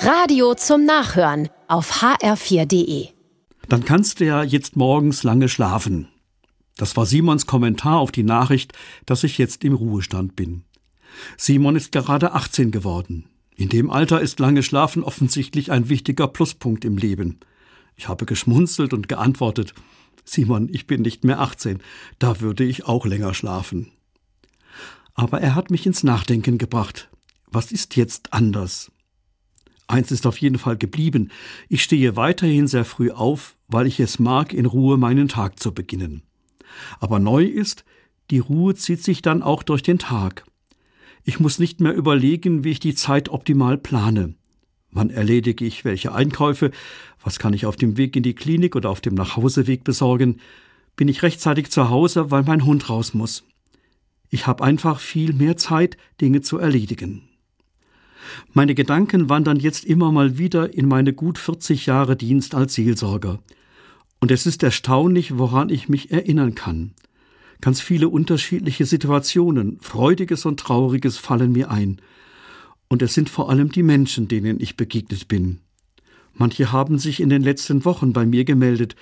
Radio zum Nachhören auf hr4.de. Dann kannst du ja jetzt morgens lange schlafen. Das war Simons Kommentar auf die Nachricht, dass ich jetzt im Ruhestand bin. Simon ist gerade 18 geworden. In dem Alter ist lange Schlafen offensichtlich ein wichtiger Pluspunkt im Leben. Ich habe geschmunzelt und geantwortet, Simon, ich bin nicht mehr 18, da würde ich auch länger schlafen. Aber er hat mich ins Nachdenken gebracht. Was ist jetzt anders? Eins ist auf jeden Fall geblieben. Ich stehe weiterhin sehr früh auf, weil ich es mag, in Ruhe meinen Tag zu beginnen. Aber neu ist, die Ruhe zieht sich dann auch durch den Tag. Ich muss nicht mehr überlegen, wie ich die Zeit optimal plane. Wann erledige ich welche Einkäufe? Was kann ich auf dem Weg in die Klinik oder auf dem Nachhauseweg besorgen? Bin ich rechtzeitig zu Hause, weil mein Hund raus muss? Ich habe einfach viel mehr Zeit, Dinge zu erledigen. Meine Gedanken wandern jetzt immer mal wieder in meine gut 40 Jahre Dienst als Seelsorger. Und es ist erstaunlich, woran ich mich erinnern kann. Ganz viele unterschiedliche Situationen, Freudiges und Trauriges fallen mir ein. Und es sind vor allem die Menschen, denen ich begegnet bin. Manche haben sich in den letzten Wochen bei mir gemeldet,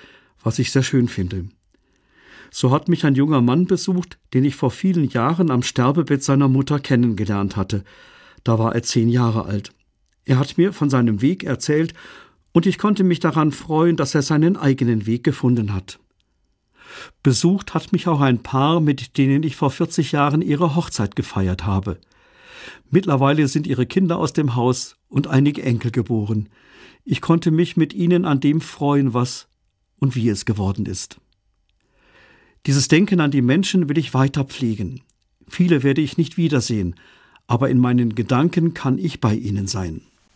was ich sehr schön finde. So hat mich ein junger Mann besucht, den ich vor vielen Jahren am Sterbebett seiner Mutter kennengelernt hatte. Da war er zehn Jahre alt. Er hat mir von seinem Weg erzählt, und ich konnte mich daran freuen, dass er seinen eigenen Weg gefunden hat. Besucht hat mich auch ein Paar, mit denen ich vor 40 Jahren ihre Hochzeit gefeiert habe. Mittlerweile sind ihre Kinder aus dem Haus und einige Enkel geboren. Ich konnte mich mit ihnen an dem freuen, was und wie es geworden ist. Dieses Denken an die Menschen will ich weiter pflegen. Viele werde ich nicht wiedersehen, aber in meinen Gedanken kann ich bei ihnen sein.